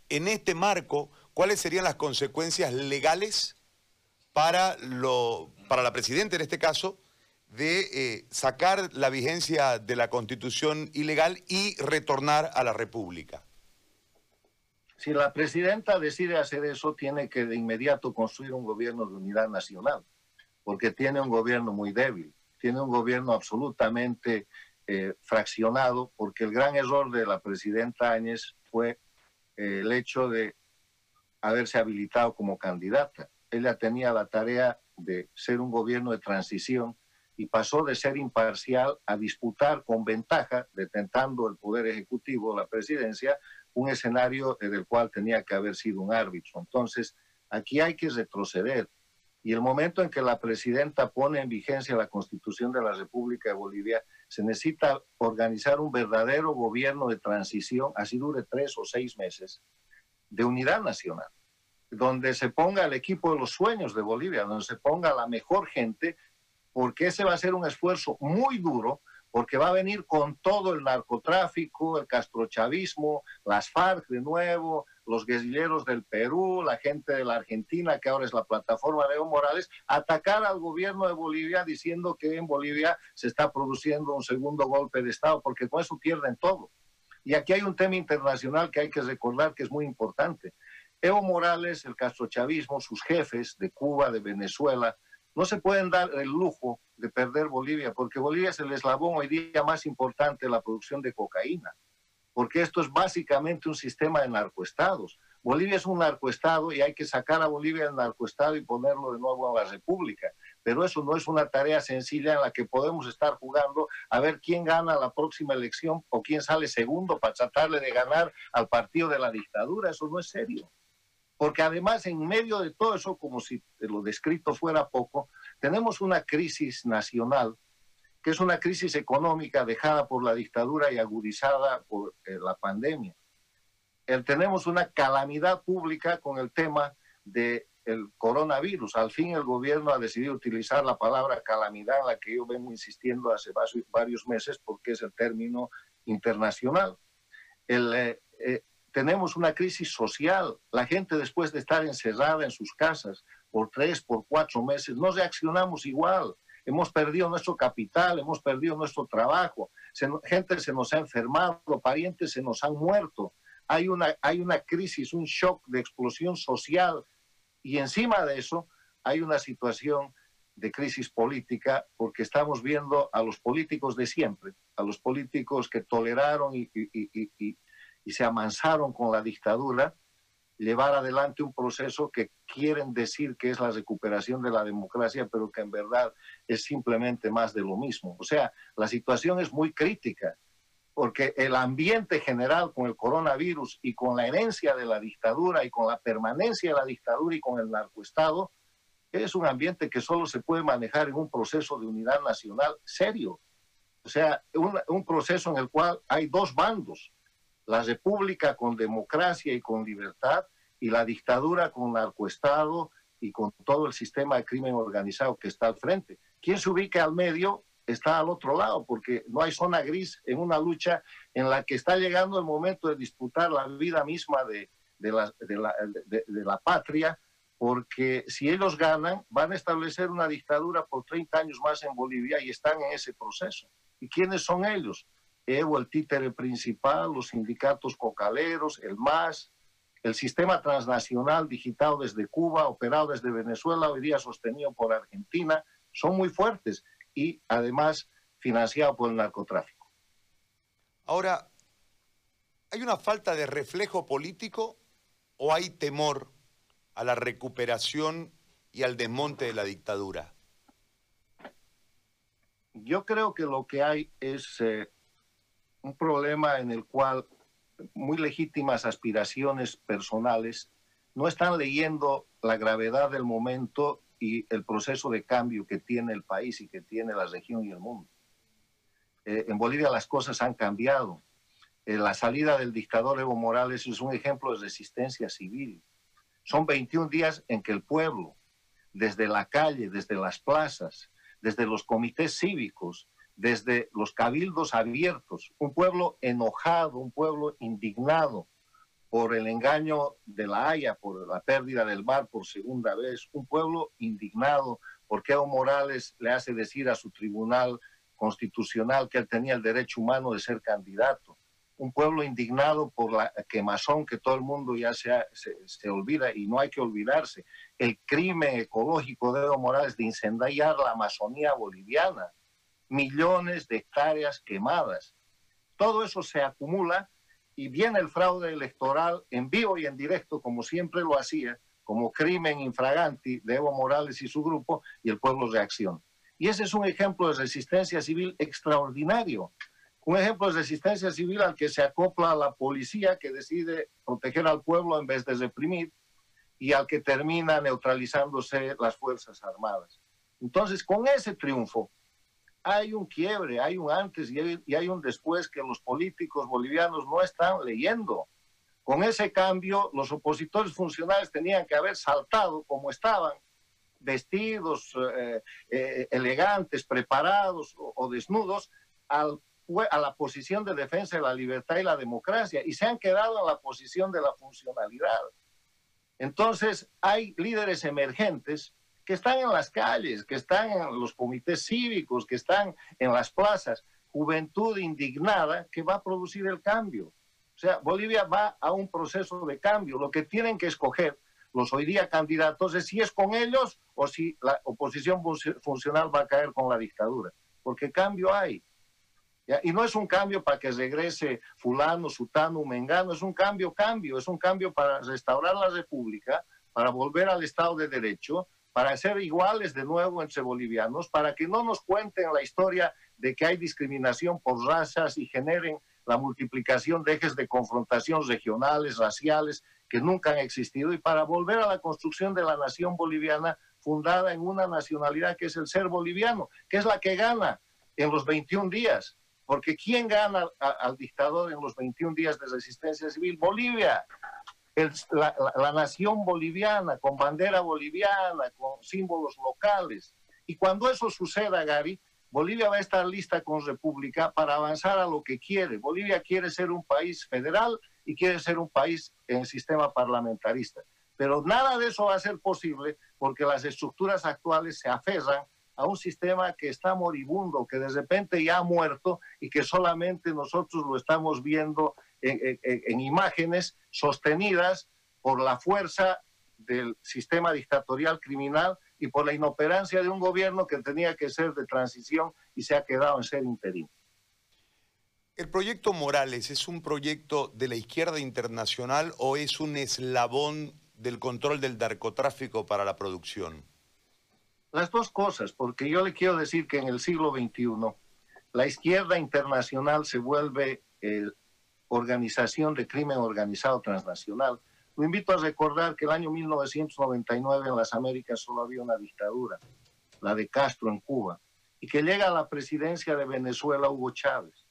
En este marco, ¿cuáles serían las consecuencias legales para, lo, para la presidenta en este caso de eh, sacar la vigencia de la constitución ilegal y retornar a la República. Si la presidenta decide hacer eso, tiene que de inmediato construir un gobierno de unidad nacional, porque tiene un gobierno muy débil, tiene un gobierno absolutamente eh, fraccionado, porque el gran error de la presidenta Áñez fue eh, el hecho de haberse habilitado como candidata. Ella tenía la tarea de ser un gobierno de transición y pasó de ser imparcial a disputar con ventaja, detentando el poder ejecutivo, la presidencia, un escenario en el cual tenía que haber sido un árbitro. Entonces, aquí hay que retroceder. Y el momento en que la presidenta pone en vigencia la constitución de la República de Bolivia, se necesita organizar un verdadero gobierno de transición, así dure tres o seis meses, de unidad nacional, donde se ponga el equipo de los sueños de Bolivia, donde se ponga la mejor gente porque ese va a ser un esfuerzo muy duro, porque va a venir con todo el narcotráfico, el castrochavismo, las FARC de nuevo, los guerrilleros del Perú, la gente de la Argentina, que ahora es la plataforma de Evo Morales, atacar al gobierno de Bolivia diciendo que en Bolivia se está produciendo un segundo golpe de Estado, porque con eso pierden todo. Y aquí hay un tema internacional que hay que recordar que es muy importante. Evo Morales, el castrochavismo, sus jefes de Cuba, de Venezuela, no se pueden dar el lujo de perder Bolivia, porque Bolivia es el eslabón hoy día más importante de la producción de cocaína, porque esto es básicamente un sistema de narcoestados. Bolivia es un narcoestado y hay que sacar a Bolivia del narcoestado y ponerlo de nuevo a la República. Pero eso no es una tarea sencilla en la que podemos estar jugando a ver quién gana la próxima elección o quién sale segundo para tratarle de ganar al partido de la dictadura. Eso no es serio. Porque además, en medio de todo eso, como si lo descrito fuera poco, tenemos una crisis nacional, que es una crisis económica dejada por la dictadura y agudizada por eh, la pandemia. tenemos una calamidad pública con el tema del coronavirus. Al fin el gobierno ha decidido utilizar la palabra calamidad, en la que yo vengo insistiendo hace varios meses, porque es el término internacional. El, eh, eh, tenemos una crisis social. La gente después de estar encerrada en sus casas por tres, por cuatro meses, no reaccionamos igual. hemos perdido nuestro capital, hemos perdido nuestro trabajo, gente se nos ha enfermado, parientes se nos han muerto, hay una, hay una crisis, un shock de explosión social y encima de eso hay una situación de crisis política porque estamos viendo a los políticos de siempre, a los políticos que toleraron y, y se amansaron con la dictadura, llevar adelante un proceso que quieren decir que es la recuperación de la democracia, pero que en verdad es simplemente más de lo mismo. O sea, la situación es muy crítica, porque el ambiente general con el coronavirus y con la herencia de la dictadura y con la permanencia de la dictadura y con el narcoestado, es un ambiente que solo se puede manejar en un proceso de unidad nacional serio. O sea, un, un proceso en el cual hay dos bandos la república con democracia y con libertad y la dictadura con narcoestado y con todo el sistema de crimen organizado que está al frente. Quien se ubica al medio está al otro lado, porque no hay zona gris en una lucha en la que está llegando el momento de disputar la vida misma de, de, la, de, la, patria, porque si ellos ganan, van a establecer una dictadura por 30 años más en Bolivia y están en ese proceso. ¿Y quiénes son ellos? Evo, el títere principal, los sindicatos cocaleros, el MAS, el sistema transnacional digitado desde Cuba, operado desde Venezuela, hoy día sostenido por Argentina, son muy fuertes y además financiado por el narcotráfico. Ahora, ¿hay una falta de reflejo político o hay temor a la recuperación y al desmonte de la dictadura? Yo creo que lo que hay es eh, un problema en el cual muy legítimas aspiraciones personales no están leyendo la gravedad del momento y el proceso de cambio que tiene el país y que tiene la región y el mundo. Eh, en Bolivia las cosas han cambiado. Eh, la salida del dictador Evo Morales es un ejemplo de resistencia civil. Son 21 días en que el pueblo, desde la calle, desde las plazas, desde los comités cívicos, desde los cabildos abiertos, un pueblo enojado, un pueblo indignado por el engaño de la Haya, por la pérdida del mar por segunda vez, un pueblo indignado porque Evo Morales le hace decir a su tribunal constitucional que él tenía el derecho humano de ser candidato, un pueblo indignado por la quemazón que todo el mundo ya se, olvida y no hay que olvidarse, el crimen ecológico de Evo Morales de incendiar la Amazonía boliviana, millones de hectáreas quemadas. Todo eso se acumula y viene el fraude electoral en vivo y en directo, como siempre lo hacía, como crimen infraganti de Evo Morales y su grupo, y el pueblo reacciona. Y ese es un ejemplo de resistencia civil extraordinario. Un ejemplo de resistencia civil al que se acopla la policía que decide proteger al pueblo en vez de reprimir y al que termina neutralizándose las Fuerzas Armadas. Entonces, con ese triunfo, hay un quiebre, hay un antes y hay, un después que los políticos bolivianos no están leyendo. Con ese cambio, los opositores funcionales tenían que haber saltado como estaban, vestidos, eh, eh, elegantes, preparados o, desnudos, a la posición de defensa de la libertad y la democracia, y se han quedado en la posición de la funcionalidad. Entonces, hay líderes emergentes que están en las calles, que están en los comités cívicos, que están en las plazas, juventud indignada que va a producir el cambio. O sea, Bolivia va a un proceso de cambio. Lo que tienen que escoger los hoy día candidatos es si es con ellos o si la oposición funcional va a caer con la dictadura. Porque cambio hay. Y no es un cambio para que regrese fulano, sutano, mengano, es un cambio, cambio, es un cambio para restaurar la república, para volver al Estado de Derecho, para ser iguales de nuevo entre bolivianos, para que no nos cuenten la historia de que hay discriminación por razas y generen la multiplicación de ejes de confrontación regionales, raciales, que nunca han existido, y para volver a la construcción de la nación boliviana fundada en una nacionalidad que es el ser boliviano, que es la que gana en los 21 días. Porque ¿quién gana al dictador en los 21 días de resistencia civil? Bolivia la, nación boliviana, con bandera boliviana, con símbolos locales. Y cuando eso suceda, Gary, Bolivia va a estar lista con República para avanzar a lo que quiere. Bolivia quiere ser un país federal y quiere ser un país en sistema parlamentarista. Pero nada de eso va a ser posible porque las estructuras actuales se aferran a un sistema que está moribundo, que de repente ya ha muerto y que solamente nosotros lo estamos viendo en, imágenes sostenidas por la fuerza del sistema dictatorial criminal y por la inoperancia de un gobierno que tenía que ser de transición y se ha quedado en ser interino. ¿El proyecto Morales es un proyecto de la izquierda internacional o es un eslabón del control del narcotráfico para la producción? Las dos cosas, porque yo le quiero decir que en el siglo XXI la izquierda internacional se vuelve eh, organización de crimen organizado transnacional. Lo invito a recordar que el año 1999 en las Américas solo había una dictadura, la de Castro en Cuba, y que llega a la presidencia de Venezuela Hugo Chávez,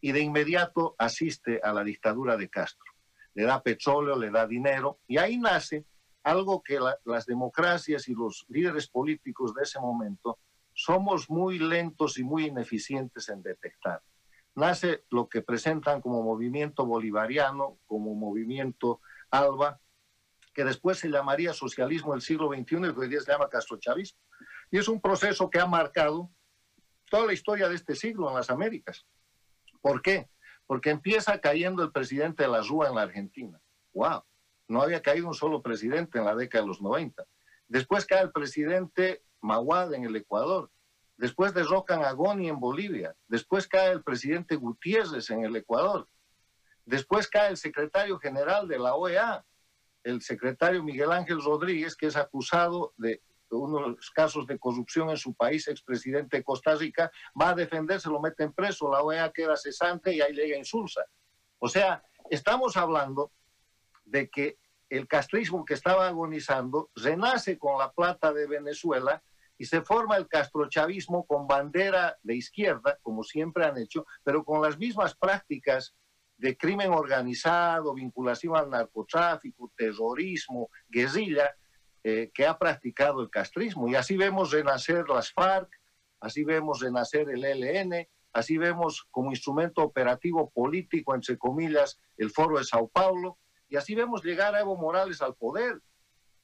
y de inmediato asiste a la dictadura de Castro le da petróleo, le da dinero, y ahí nace algo que las democracias y los líderes políticos de ese momento somos muy lentos y muy ineficientes en detectar. Nace lo que presentan como movimiento bolivariano, como movimiento ALBA, que después se llamaría socialismo del siglo XXI y hoy día se llama castrochavismo. Y es un proceso que ha marcado toda la historia de este siglo en las Américas. ¿Por qué? porque empieza cayendo el presidente de la RUA en la Argentina. ¡Wow! No había caído un solo presidente en la década de los 90. Después cae el presidente Maguad en el Ecuador. Después derrocan a Goni en Bolivia. Después cae el presidente Gutiérrez en el Ecuador. Después cae el secretario general de la OEA, el secretario Miguel Ángel Rodríguez, que es acusado de unos casos de corrupción en su país, expresidente de Costa Rica, va a defenderse, lo meten preso, la OEA queda cesante y ahí llega insulsa. O sea, estamos hablando de que el castrismo que estaba agonizando renace con la plata de Venezuela y se forma el castrochavismo con bandera de izquierda, como siempre han hecho, pero con las mismas prácticas de crimen organizado, vinculación al narcotráfico, terrorismo, guerrilla, eh, que ha practicado el castrismo. Y así vemos renacer las FARC, así vemos renacer el ELN, así vemos como instrumento operativo político, entre comillas, el Foro de Sao Paulo, y así vemos llegar a Evo Morales al poder.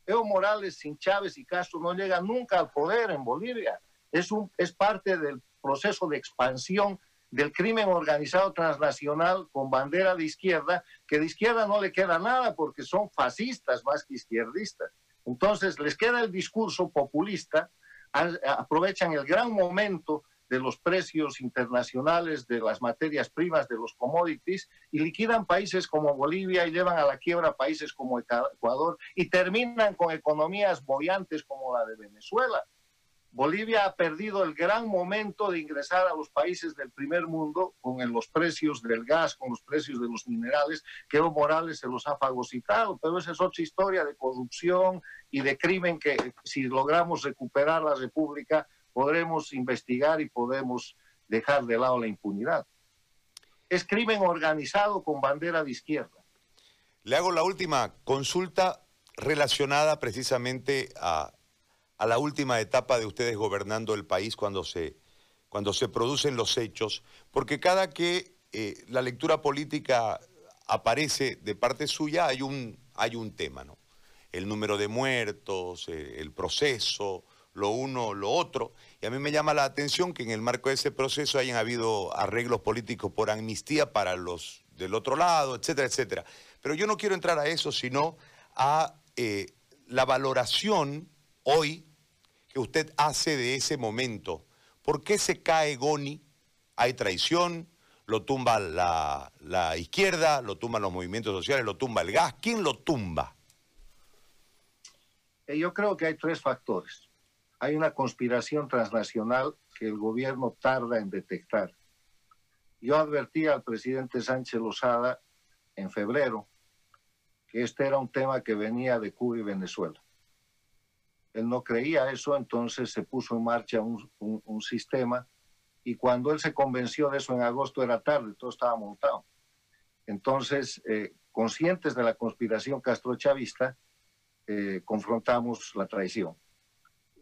Evo Morales sin Chávez y Castro no llega nunca al poder en Bolivia. Es, un, es parte del proceso de expansión del crimen organizado transnacional con bandera de izquierda, que de izquierda no le queda nada porque son fascistas más que izquierdistas. Entonces les queda el discurso populista, aprovechan el gran momento de los precios internacionales de las materias primas, de los commodities, y liquidan países como Bolivia y llevan a la quiebra países como Ecuador y terminan con economías bollantes como la de Venezuela. Bolivia ha perdido el gran momento de ingresar a los países del primer mundo con los precios del gas, con los precios de los minerales, que Evo Morales se los ha fagocitado, pero esa es otra historia de corrupción y de crimen que si logramos recuperar la República podremos investigar y podemos dejar de lado la impunidad. Es crimen organizado con bandera de izquierda. Le hago la última consulta relacionada precisamente a a la última etapa de ustedes gobernando el país cuando se, cuando se producen los hechos, porque cada que eh, la lectura política aparece de parte suya hay un, hay un tema, ¿no? El número de muertos, eh, el proceso, lo uno, lo otro. Y a mí me llama la atención que en el marco de ese proceso hayan habido arreglos políticos por amnistía para los del otro lado, etcétera, etcétera. Pero yo no quiero entrar a eso, sino a eh, la valoración hoy que usted hace de ese momento? ¿Por qué se cae Goni? ¿Hay traición? ¿Lo tumba la, la izquierda? ¿Lo tumban los movimientos sociales? ¿Lo tumba el gas? ¿Quién lo tumba? Eh, yo creo que hay tres factores. Hay una conspiración transnacional que el gobierno tarda en detectar. Yo advertí al presidente Sánchez Lozada en febrero que este era un tema que venía de Cuba y Venezuela. Él no creía eso, entonces se puso en marcha un, sistema y cuando él se convenció de eso en agosto era tarde, todo estaba montado. Entonces, eh, conscientes de la conspiración castrochavista, eh, confrontamos la traición.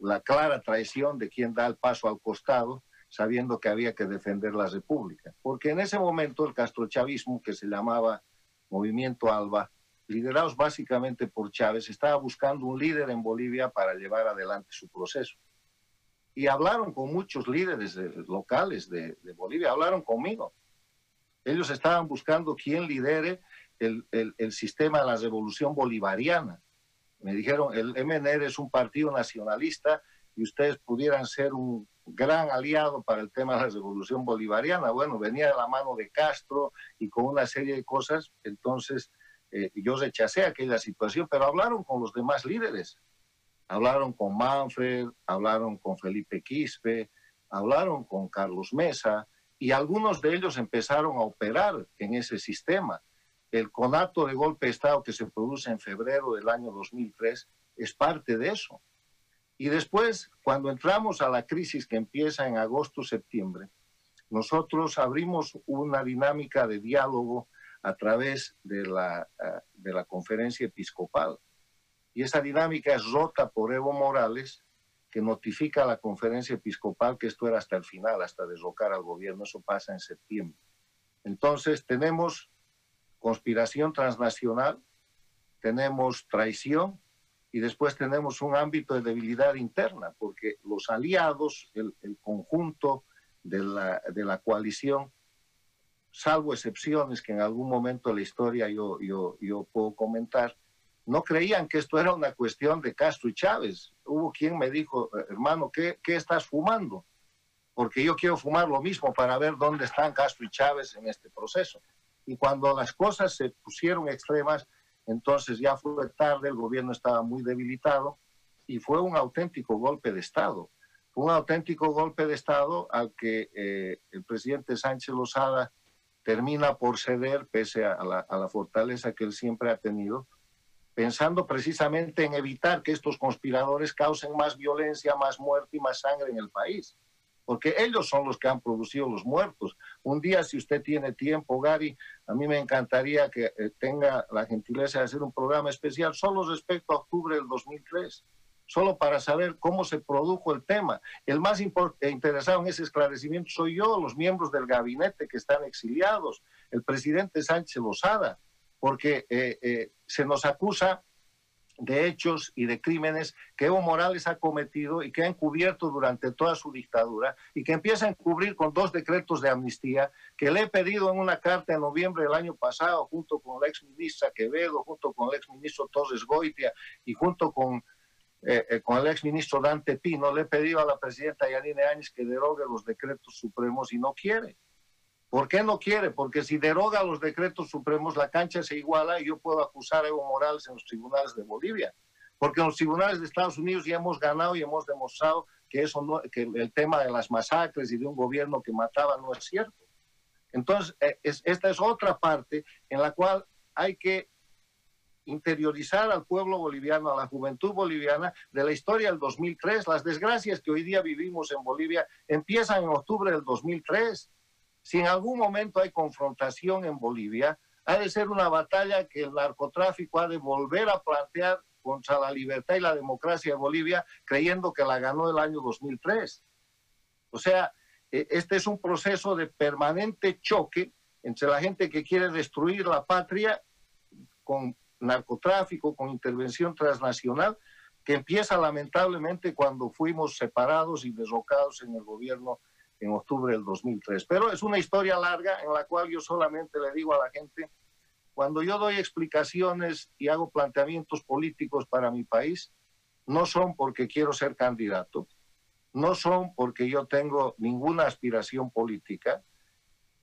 La clara traición de quien da el paso al costado, sabiendo que había que defender la República. Porque en ese momento el castrochavismo, que se llamaba Movimiento Alba, liderados básicamente por Chávez, estaba buscando un líder en Bolivia para llevar adelante su proceso. y hablaron con muchos líderes locales de, Bolivia, hablaron conmigo. Ellos estaban buscando quién lidere el, el, sistema de la revolución bolivariana. Me dijeron, el MNR es un partido nacionalista y ustedes pudieran ser un gran aliado para el tema de la revolución bolivariana. Bueno, venía de la mano de Castro y con una serie de cosas, entonces eh, yo rechacé aquella situación, pero hablaron con los demás líderes. Hablaron con Manfred, hablaron con Felipe Quispe, hablaron con Carlos Mesa y algunos de ellos empezaron a operar en ese sistema. El conato de golpe de Estado que se produce en febrero del año 2003 es parte de eso. Y después, cuando entramos a la crisis que empieza en agosto-septiembre, nosotros abrimos una dinámica de diálogo a través de la, eh, de la conferencia episcopal. Y esa dinámica es rota por Evo Morales, que notifica a la conferencia episcopal que esto era hasta el final, hasta derrocar al gobierno. Eso pasa en septiembre. Entonces tenemos conspiración transnacional, tenemos traición y después tenemos un ámbito de debilidad interna, porque los aliados, el, conjunto de la, de la, coalición, salvo excepciones que en algún momento de la historia yo, yo, yo puedo comentar, no creían que esto era una cuestión de Castro y Chávez. Hubo quien me dijo, hermano, ¿qué, ¿qué, estás fumando? Porque yo quiero fumar lo mismo para ver dónde están Castro y Chávez en este proceso. Y cuando las cosas se pusieron extremas, entonces ya fue tarde, el gobierno estaba muy debilitado y fue un auténtico golpe de Estado. un auténtico golpe de Estado al que eh, el presidente Sánchez Lozada termina por ceder pese a la, a la fortaleza que él siempre ha tenido, pensando precisamente en evitar que estos conspiradores causen más violencia, más muerte y más sangre en el país porque ellos son los que han producido los muertos. Un día, si usted tiene tiempo, Gary, a mí me encantaría que eh, tenga la gentileza de hacer un programa especial solo respecto a octubre del 2003, solo para saber cómo se produjo el tema. El más eh, interesado en ese esclarecimiento soy yo, los miembros del gabinete que están exiliados, el presidente Sánchez Lozada, porque eh, se nos acusa de hechos y de crímenes que Evo Morales ha cometido y que ha encubierto durante toda su dictadura y que empieza a encubrir con dos decretos de amnistía que le he pedido en una carta en noviembre del año pasado junto con la ex ministra Quevedo, junto con el ex ministro Torres Goitia y junto con, eh, eh, con el ex ministro Dante Pino, le he pedido a la presidenta Yanine Áñez que derogue los decretos supremos y no quiere. ¿Por qué no quiere? Porque si deroga los decretos supremos, la cancha se iguala y yo puedo acusar a Evo Morales en los tribunales de Bolivia. Porque en los tribunales de Estados Unidos ya hemos ganado y hemos demostrado que, eso que el tema de las masacres y de un gobierno que mataba no es cierto. Entonces, eh, esta es otra parte en la cual hay que interiorizar al pueblo boliviano, a la juventud boliviana de la historia del 2003. Las desgracias que hoy día vivimos en Bolivia empiezan en octubre del 2003 si en algún momento hay confrontación en Bolivia, ha de ser una batalla que el narcotráfico ha de volver a plantear contra la libertad y la democracia de Bolivia, creyendo que la ganó el año 2003. O sea, e, este es un proceso de permanente choque entre la gente que quiere destruir la patria con narcotráfico, con intervención transnacional, que empieza lamentablemente cuando fuimos separados y derrocados en el gobierno en octubre del 2003. Pero es una historia larga en la cual yo solamente le digo a la gente, cuando yo doy explicaciones y hago planteamientos políticos para mi país, no son porque quiero ser candidato, no son porque yo tengo ninguna aspiración política,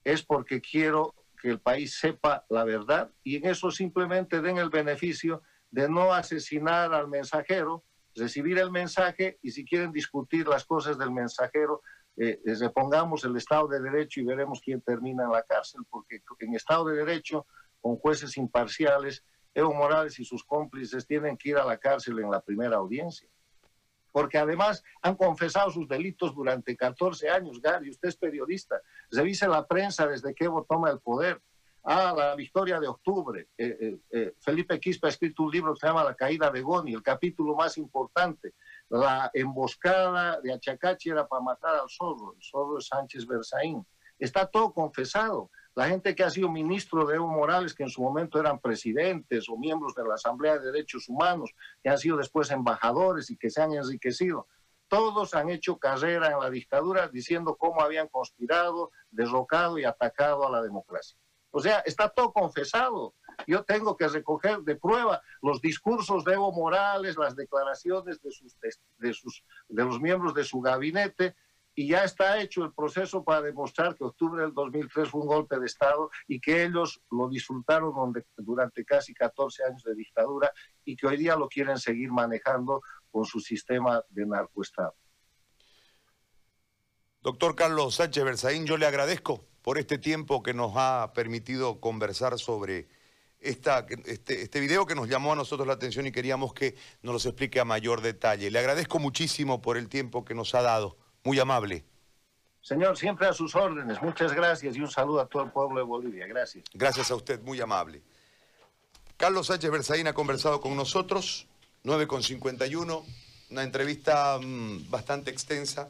es porque quiero que el país sepa la verdad y en eso simplemente den el beneficio de no asesinar al mensajero, recibir el mensaje y si quieren discutir las cosas del mensajero, eh, repongamos el Estado de Derecho y veremos quién termina en la cárcel, porque en Estado de Derecho, con jueces imparciales, Evo Morales y sus cómplices tienen que ir a la cárcel en la primera audiencia. Porque además han confesado sus delitos durante 14 años, Gary, usted es periodista, revise la prensa desde que Evo toma el poder. Ah, la victoria de octubre. Eh, eh, eh, Felipe Quispe ha escrito un libro que se llama La caída de Goni, el capítulo más importante la emboscada de Achacachi era para matar al zorro, el zorro Sánchez Berzaín. Está todo confesado. La gente que ha sido ministro de Evo Morales, que en su momento eran presidentes o miembros de la Asamblea de Derechos Humanos, que han sido después embajadores y que se han enriquecido, todos han hecho carrera en la dictadura diciendo cómo habían conspirado, derrocado y atacado a la democracia. O sea, está todo confesado. Yo tengo que recoger de prueba los discursos de Evo Morales, las declaraciones de, los miembros de su gabinete, y ya está hecho el proceso para demostrar que octubre del 2003 fue un golpe de Estado y que ellos lo disfrutaron durante casi 14 años de dictadura y que hoy día lo quieren seguir manejando con su sistema de narcoestado. Doctor Carlos Sánchez Berzaín, yo le agradezco por este tiempo que nos ha permitido conversar sobre esta, este, este video que nos llamó a nosotros la atención y queríamos que nos los explique a mayor detalle. Le agradezco muchísimo por el tiempo que nos ha dado. Muy amable. Señor, siempre a sus órdenes. Muchas gracias y un saludo a todo el pueblo de Bolivia. Gracias. Gracias a usted, muy amable. Carlos Sánchez Berzaín ha conversado con nosotros, 9.51, una entrevista mm, bastante extensa.